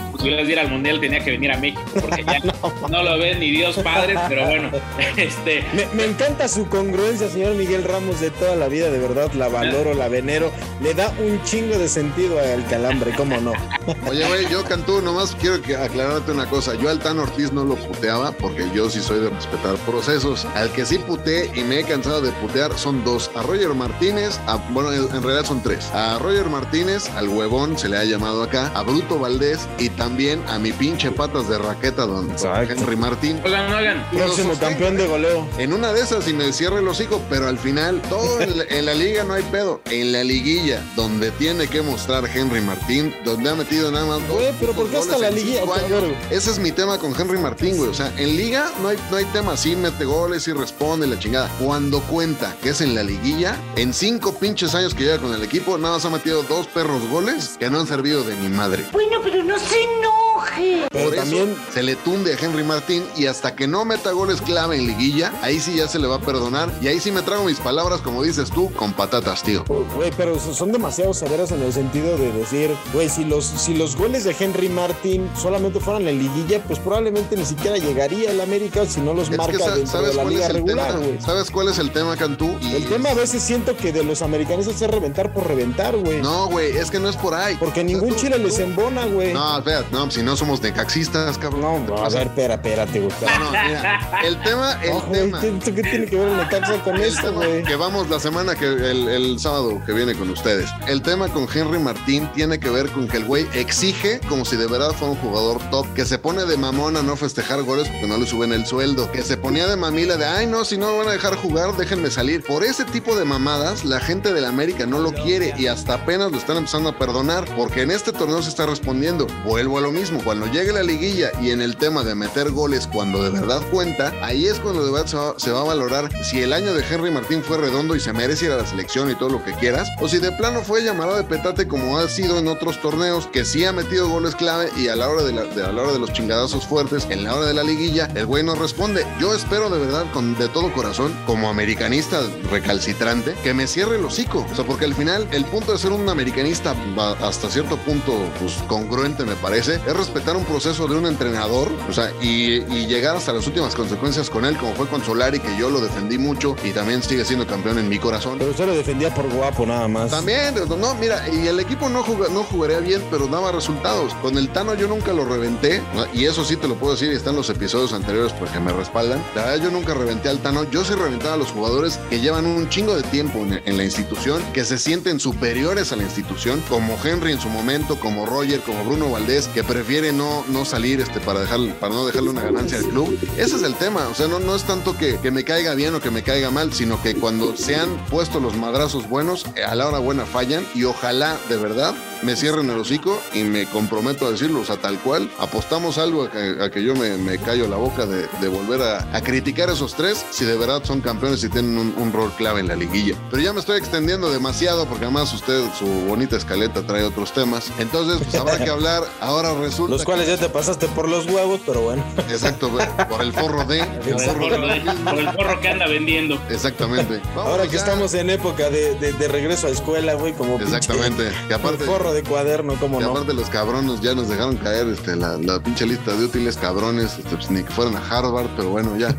ir al mundial tenía que venir a México, porque ya no, lo ve ni Dios Padre, pero bueno, este. Me, me encanta su congruencia, señor Miguel Ramos, de toda la vida, de verdad, la valoro, la venero. Le da un chingo de sentido al calambre, ¿cómo no? Oye, güey, yo Cantú, nomás quiero que aclararte una cosa. Yo al Tan Ortiz no lo puteaba porque yo sí soy de respetar procesos. Al que sí puteé y me he cansado de putear son dos. A Roger Martínez, a- bueno, en realidad son tres. A Roger Martínez, al huevón se le ha llamado acá, a Bruto Valdés y también a mi pinche patas de raqueta, don, Exacto. Henry Martín. Oigan, oigan, Próximo campeón de goleo. En una de esas y me cierre el hocico, pero al final, todo en la, en la liga no hay pedo. En la liguilla, donde tiene que mostrar Henry Martín, donde ha metido nada más. dos Güey, pero ¿por qué hasta la en liguilla? años. Ese es mi tema con Henry Martín, güey. O sea, en liga no hay, no hay tema. Sí, mete goles y responde la chingada. Cuando cuenta que es en la liguilla, en cinco pinches años que lleva con el equipo, nada más ha metido dos perros goles que no han servido de mi madre. Bueno, pero no se enoje. Pero Por eso también, se le tunde a Henry Martín y hasta que no meta goles clave en liguilla, ahí sí ya se le va a perdonar y ahí sí me trago mis palabras, como dices tú, con patatas, tío. güey, pero son demasiado severos en el sentido de decir, güey, si los, si los goles de Henry Martin solamente fueran en liguilla, pues probablemente ni siquiera llegaría el América si no los Es marca sa- dentro de la liga regular, güey. ¿Sabes cuál es el tema, Cantú? Y- El tema a veces siento que de los americanistas es reventar por reventar, güey. No, güey, es que no es por ahí. Porque ningún tú- chile les tú- embona, güey. No, espérate, no, si no somos necaxistas, cabrón. No, a ver, espera, espérate, güey. No, no, mira, el tema, el tema. ¿esto ¿qué tiene que ver el Necaxa con esto, güey? que vamos la semana que el, el sábado que viene con ustedes. El tema con Henry Martín tiene que ver con que el güey exige como si de verdad fuera un jugador top, que se pone de mamón a no festejar goles porque no le suben el sueldo, que se ponía de mamila de ay no, si no me van a dejar jugar, déjenme salir. Por ese tipo de mamadas, la gente del América no lo quiere y hasta apenas lo están empezando a perdonar, porque en este torneo se está respondiendo. Vuelvo a lo mismo, cuando llegue la liguilla y en el tema de meter goles cuando de verdad cuenta, ahí es cuando de verdad se va, se va a valorar si el año de Henry Martín fue redondo y se merece ir a la selección y todo lo que quieras, o si de plano fue llamado de petate como ha sido en otros torneos, que sí ha metido goles clave y a la hora de, la- a la hora de los chingadazos fuertes, en la hora de la liguilla, el güey no responde. Yo espero de verdad, con, de todo corazón, como americanista recalcitrante, que me cierre el hocico. O sea, porque al final el punto de ser un americanista hasta cierto punto pues, congruente, me parece, es respetar un proceso de un entrenador, o sea, y, y llegar hasta las últimas consecuencias con él, como fue con Solari, que yo lo defendí mucho y también sigue siendo campeón en mi corazón. Pero usted lo defendía por guapo nada más. También, no, mira, y el equipo no, juga- no jugaría bien, pero daba resultados. Con el Tano yo nunca lo reventé, y eso sí te lo puedo decir, y están los episodios anteriores porque me respaldan. La verdad, yo nunca reventé al Tano, yo sí reventaba a los jugadores que llevan un chingo de tiempo en, en la institución, que se sienten superiores a la institución, como Henry en su momento, como Roger, como Bruno Valdés, que prefiere no, no salir este, para, dejar, para no dejarle una ganancia al club. Ese es el tema, o sea, no, no es tanto que, que me caiga bien o que me caiga mal, sino que cuando se han puesto los madrazos buenos, eh, a la hora buena fallan y ojalá de verdad me cierren el hocico y me comprometo a decirlo, o sea, tal cual. Apostamos algo a que, a que yo me, me callo la boca de, de volver a, a criticar a esos tres si de verdad son campeones y tienen un, un rol clave en la liguilla. Pero ya me estoy extendiendo demasiado porque además usted, su bonita escaleta, trae otros temas. Entonces, pues habrá que hablar. Ahora resulta. Los cuales ya te pasaste por los huevos, pero bueno. Exacto, por el forro de. Por el forro, de- por el forro que anda vendiendo. Exactamente. Ahora que ya. estamos en época de, de- de regreso a escuela, güey, como pinche- Exactamente. Y aparte, forro de cuaderno, como y no. aparte los cabrones ya nos dejaron caer este, la, la pinche lista de útiles cabrones, este, pues, ni que fueran a Harvard, pero bueno, ya.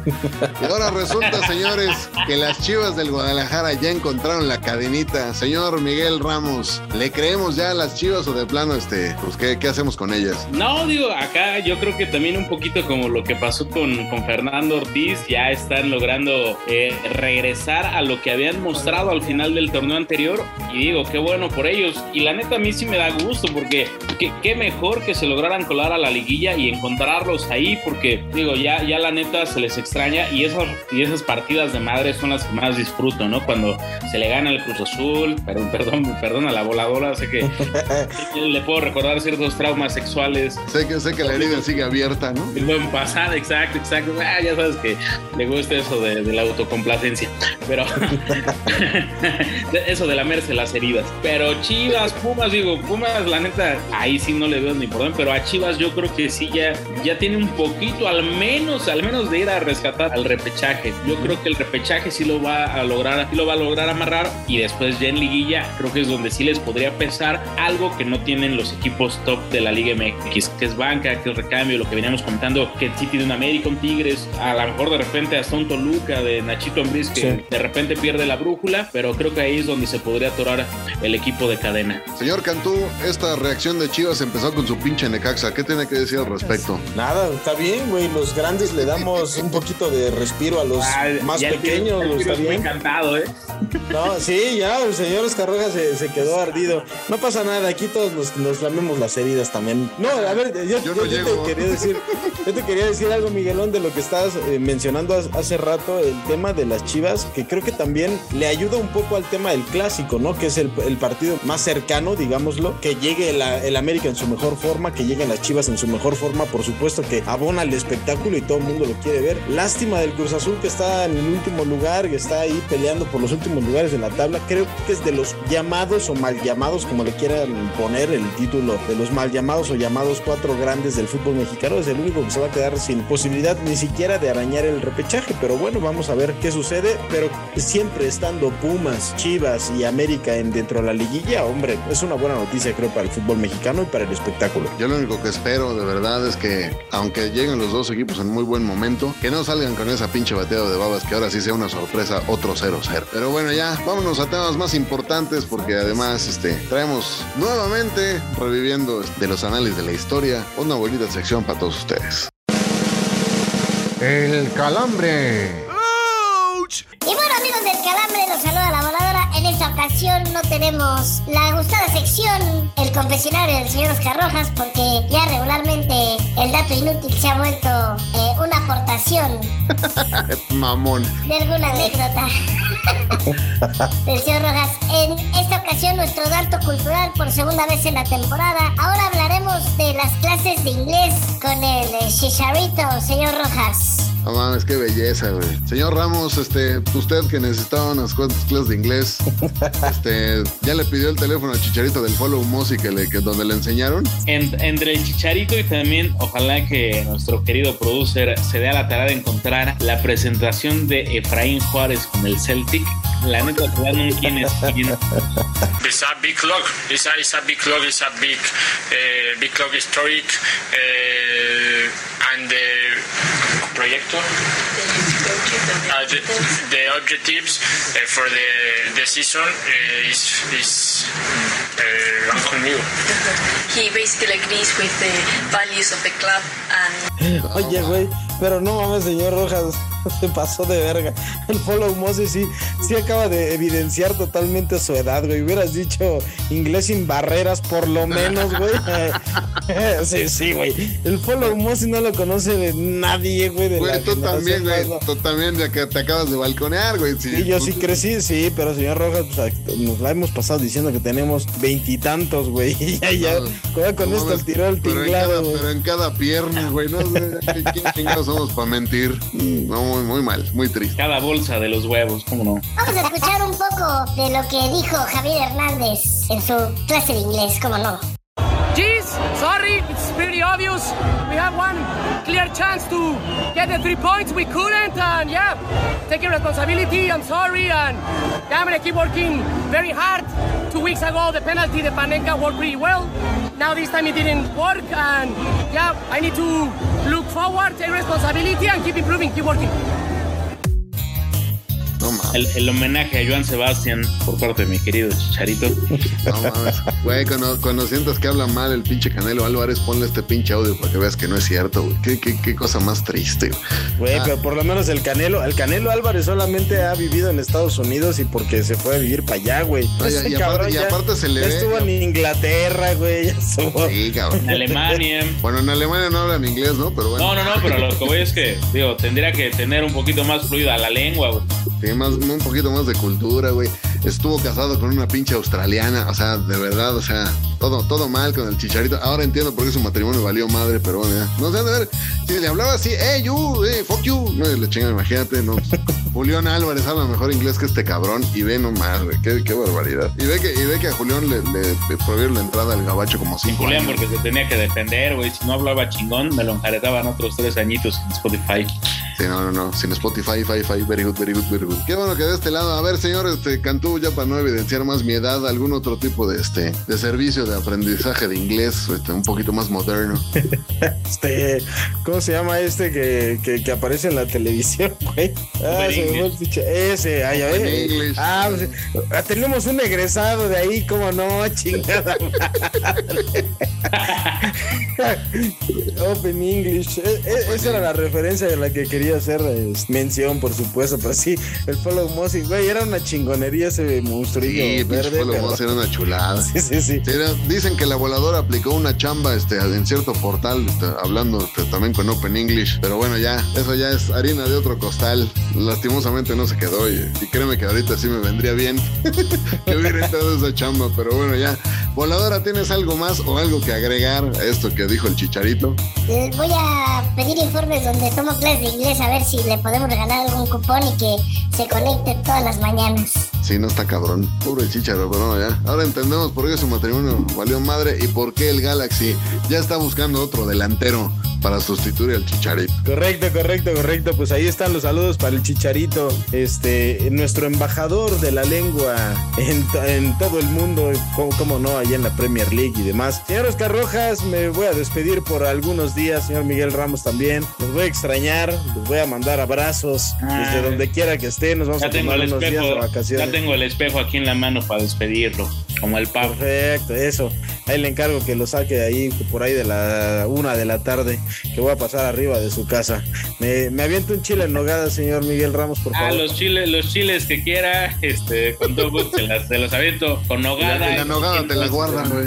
Y ahora resulta, señores, que las chivas del Guadalajara ya encontraron la cadenita. Señor Miguel Ramos, ¿le creemos ya a las chivas o de plano, este, pues, qué, qué hacemos con ellas? No, digo, acá yo creo que también un poquito como lo que pasó con, con Fernando Ortiz, ya están logrando eh, regresar a lo que habían mostrado al final del torneo anterior. Y digo, qué bueno por ellos. Y la neta a mí sí me da gusto porque qué, qué mejor que se lograran colar a la liguilla y encontrarlos ahí porque digo, ya, ya la neta se les extraña y esas, y esas partidas de madre son las que más disfruto, ¿no? Cuando se le gana el Cruz Azul, perdón, perdón, perdón a la voladora, sé que le puedo recordar ciertos traumas sexuales Sé que, sé que la herida sigue abierta, ¿no? el buen pasado, exacto, exacto. Ah, ya sabes que le gusta eso de, de la autocomplacencia. Pero eso de lamerse las heridas. Pero Chivas, Pumas, digo, Pumas, la neta, ahí sí no le veo ni por dónde. Pero a Chivas yo creo que sí ya, ya tiene un poquito, al menos, al menos de ir a rescatar al repechaje. Yo creo que el repechaje sí lo va a lograr, sí lo va a lograr amarrar. Y después ya en liguilla, creo que es donde sí les podría pesar algo que no tienen los equipos top de la Liga MX, que es banca, que es recambio, lo que veníamos comentando, que sí tiene un América, un Tigres, a lo mejor de repente hasta un Toluca de Nachito Ambriz que Sí. de repente pierde la brújula, pero creo que ahí es donde se podría atorar el equipo de cadena. Señor Cantú, esta reacción de Chivas empezó con su pinche Necaxa. ¿Qué tiene que decir al respecto? Nada, está bien, güey. Los grandes le damos un poquito de respiro a los Ah, más ya el tiro- pequeños, el está bien. encantado, ¿eh? No, sí, ya, el señor se, se quedó ardido. No pasa nada, aquí todos nos, nos lamemos las heridas también. No, a ver, yo, Yo yo- no yo llego. te quería decir, yo te quería decir algo, Miguelón, de lo que estabas eh, mencionando hace- hace rato, el tema de las chivas, que creo que también le ayuda un poco al tema del clásico, ¿no? Que es el, el partido más cercano, digámoslo, que llegue la- el América en su mejor forma, que lleguen las chivas en su mejor forma, por supuesto que abona el espectáculo y todo el mundo lo quiere ver. Lástima del Cruz Azul que está en el último lugar, que está ahí peleando por los últimos lugares de la tabla. Creo que es de los llamados o mal llamados, como le quieran poner el título, de los mal llamados o llamados cuatro grandes del fútbol mexicano. Es el único que se va a quedar sin posibilidad ni siquiera de arañar el repechaje. Pero bueno, vamos a ver qué sucede. Pero siempre estando Pumas, Chivas y América en dentro de la liguilla, hombre, es una buena noticia creo para el fútbol mexicano y para el espectáculo. Yo lo único que espero de verdad es que, aunque lleguen los dos equipos en muy buen momento, que no salgan con esa pinche bateada de babas, que ahora sí sea una sorpresa, otro 0-0. Pero bueno, ya, vámonos a temas más importantes, porque además este, traemos nuevamente, reviviendo de los anales de la historia, una bonita sección para todos ustedes. El calambre. Y bueno amigos del calambre, los saluda la voladora. En esta ocasión no tenemos la gustada sección, el confesionario del señor Oscar Rojas, porque ya regularmente el dato inútil se ha vuelto eh, una aportación Mamón. de alguna anécdota señor Rojas. En esta ocasión nuestro dato cultural por segunda vez en la temporada. Ahora hablaremos de las clases de inglés con el eh, chicharito, señor Rojas. No mames, qué belleza, güey. Señor Ramos, este, usted que necesitaba unas cuantas clases de inglés, este, ¿ya le pidió el teléfono al chicharito del Follow Music que le- que donde le enseñaron? En- entre el chicharito y también ojalá que nuestro querido producer se dé a la tarea de encontrar la presentación de Efraín Juárez con el Celtic. La neta se un quién es quién. It's a big log. It's a, big log. It's a big, uh, big log historic, uh, and the projector. Uh, the, the objectives uh, for the the season uh, is is uh. He basically agrees with the values of the club and Oye, güey, Pero no mames, señor Rojas, se pasó de verga. El follow Moses sí, sí acaba de evidenciar totalmente su edad, güey. Hubieras dicho inglés sin barreras, por lo menos, güey. sí, sí, güey. El follow Moses no lo conoce de nadie, güey. De Güey, la tú también, güey. También, ya que te acabas de balconear, güey. Sí, Sí, yo sí crecí, sí, pero señor Rojas, pues, nos la hemos pasado diciendo que tenemos veintitantos, güey. Y ya, ya, cuidado con No esto, el tiro al pero en, tinglado, cada, güey. pero en cada pierna, güey. No sé, ¿qué- ¿quién chingados somos para mentir? No, muy, muy mal, muy triste. Cada bolsa de los huevos, ¿cómo no? Vamos a escuchar un poco de lo que dijo Javier Hernández en su clase de inglés, ¿cómo no? Sorry, it's pretty obvious. We have one clear chance to get the three points. We couldn't, and yeah, taking responsibility. I'm sorry, and yeah, I'm gonna keep working very hard. Two weeks ago, the penalty, the Panenka worked pretty well. Now this time it didn't work, and yeah, I need to look forward, take responsibility, and keep improving, keep working. El, el homenaje a Joan Sebastián por parte de mi querido Chicharito. No mames. Güey, cuando, cuando sientas que habla mal el pinche Canelo Álvarez, ponle este pinche audio para que veas que no es cierto, güey. Qué, qué, qué cosa más triste, güey. Güey, Ah. pero por lo menos el Canelo, el Canelo Álvarez solamente ha vivido en Estados Unidos y porque se fue a vivir para allá, güey. No, y- aparte- y ya- aparte se le ya ve, estuvo cabrón. en Inglaterra, güey. Ya estuvo. Sí, cabrón. En Alemania. Bueno, en Alemania no hablan inglés, ¿no? Pero bueno. No, no, no, pero lo que voy es que, digo, tendría que tener un poquito más fluida la lengua, güey. Sí, más, un poquito más de cultura, güey. Estuvo casado con una pinche australiana, o sea, de verdad, o sea, todo, todo mal con el chicharito. Ahora entiendo por qué su matrimonio valió madre, pero bueno, ya. No sé, de ver, si le hablaba así, hey, you, hey, fuck you. No, le chingan, imagínate, no. Julián Álvarez habla mejor inglés que este cabrón y ve nomás, güey, qué, qué barbaridad. Y ve que, y ve que a Julián le, le, le prohibieron la entrada al gabacho como cinco Julián años. porque se tenía que defender, güey. Si no hablaba chingón, me lo enjaretaban otros tres añitos en Spotify. Sí, no, no, no. Sin Spotify, fi, fi, very good, very good, very good. Qué bueno que de este lado. A ver, señor, este Cantú, ya para no evidenciar más mi edad, algún otro tipo de este de servicio de aprendizaje de inglés, este, un poquito más moderno. Este, ¿cómo se llama este que, que, que aparece en la televisión, güey? Ah, Open se me fue el English. pinche- Ese, ay, a ver. Open English. Ah, pues, ah, tenemos un egresado de ahí, ¿cómo no? Chingada madre. Open English. E- e- esa era la referencia de la que quería hacer eh, mención, por supuesto. Pero sí, el Follow Mossy, güey, era una chingonería ese monstruillo Sí, verde. Polo pero- era una chulada. Sí, sí, sí. Sí, era- dicen que la voladora aplicó una chamba este, en cierto portal, este, hablando este, también con Open English. Pero bueno, ya, eso ya es harina de otro costal. Lastimosamente no se quedó. Y, y créeme que ahorita sí me vendría bien que hubiera entrado esa chamba. Pero bueno, ya. Voladora, ¿tienes algo más o algo que agregar a esto que dijo el chicharito? Les voy a pedir informes donde tomo clases de inglés a ver si le podemos regalar algún cupón y que se conecte todas las mañanas. Sí, no está cabrón. Pobre chicharo, pero no, ya. Ahora entendemos por qué su matrimonio valió madre y por qué el Galaxy ya está buscando otro delantero para sustituir al chicharito. Correcto, correcto, correcto. Pues ahí están los saludos para el Chicharito, este, nuestro embajador de la lengua en, to- en todo el mundo, como, como no, allá en la Premier League y demás. Señor Oscar Rojas, me voy a despedir por algunos días, señor Miguel Ramos también. Los voy a extrañar, les voy a mandar abrazos Ah. desde donde quiera que estén. Nos vamos Ya a tomar unos días de vacaciones. Tengo el espejo aquí en la mano para despedirlo, como el pavo. Perfecto, eso. Ahí le encargo que lo saque de ahí por ahí de la una de la tarde, que voy a pasar arriba de su casa. Me, me aviento un chile en nogada, señor Miguel Ramos, por Ah, favor. los chiles, los chiles que quiera, este, con todo gusto se las, se los aviento con nogada. la, la nogada te la guardan, güey.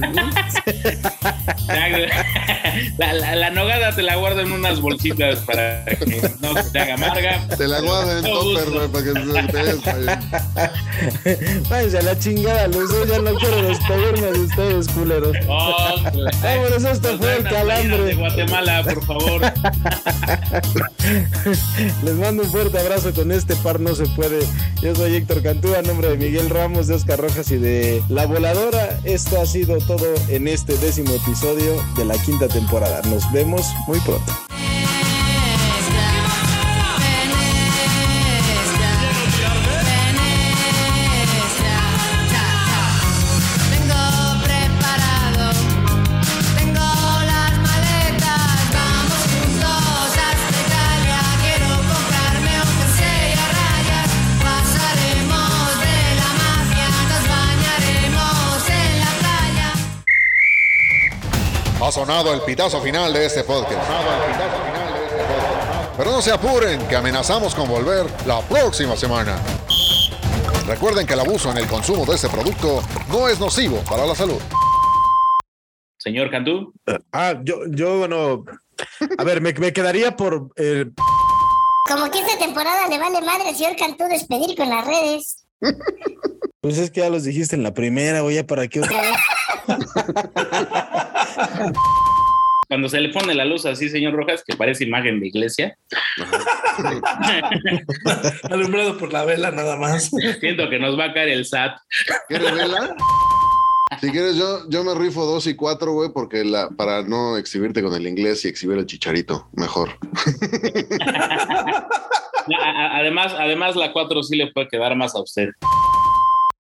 La, la- la nogada te la guardo en unas bolsitas para que no se te haga amarga. Te la guardan en topper, güey, para que se te Váyanse a la chingada, los dos, ya no quiero despedirme de ustedes, culeros. Oh, Vámonos, esto fue el playeras de calambre. Guatemala, por favor. Les mando un fuerte abrazo con este par no se puede. Yo soy Héctor Cantú, a nombre de Miguel Ramos, de Oscar Rojas y de La Voladora. Esto ha sido todo en este décimo episodio de la quinta temporada. Nos vemos muy pronto. Sonado el pitazo final de este podcast. Pero no se apuren, que amenazamos con volver la próxima semana. Recuerden que el abuso en el consumo de este producto no es nocivo para la salud. Señor Cantú. Ah, yo, yo, bueno. A ver, me, me quedaría por. eh, Como que esta temporada le vale madre al señor Cantú despedir con las redes. pues es que ya los dijiste en la primera, oye, ¿para qué otra vez? Cuando se le pone la luz así, señor Rojas, que parece imagen de iglesia, Alumbrado por la vela nada más. siento que nos va a caer el SAT. ¿Quieres vela? Si quieres, yo, yo me rifo dos y cuatro, güey, porque la, para no exhibirte con el inglés y exhibir el chicharito, mejor. Además, además la 4 sí le puede quedar más a usted.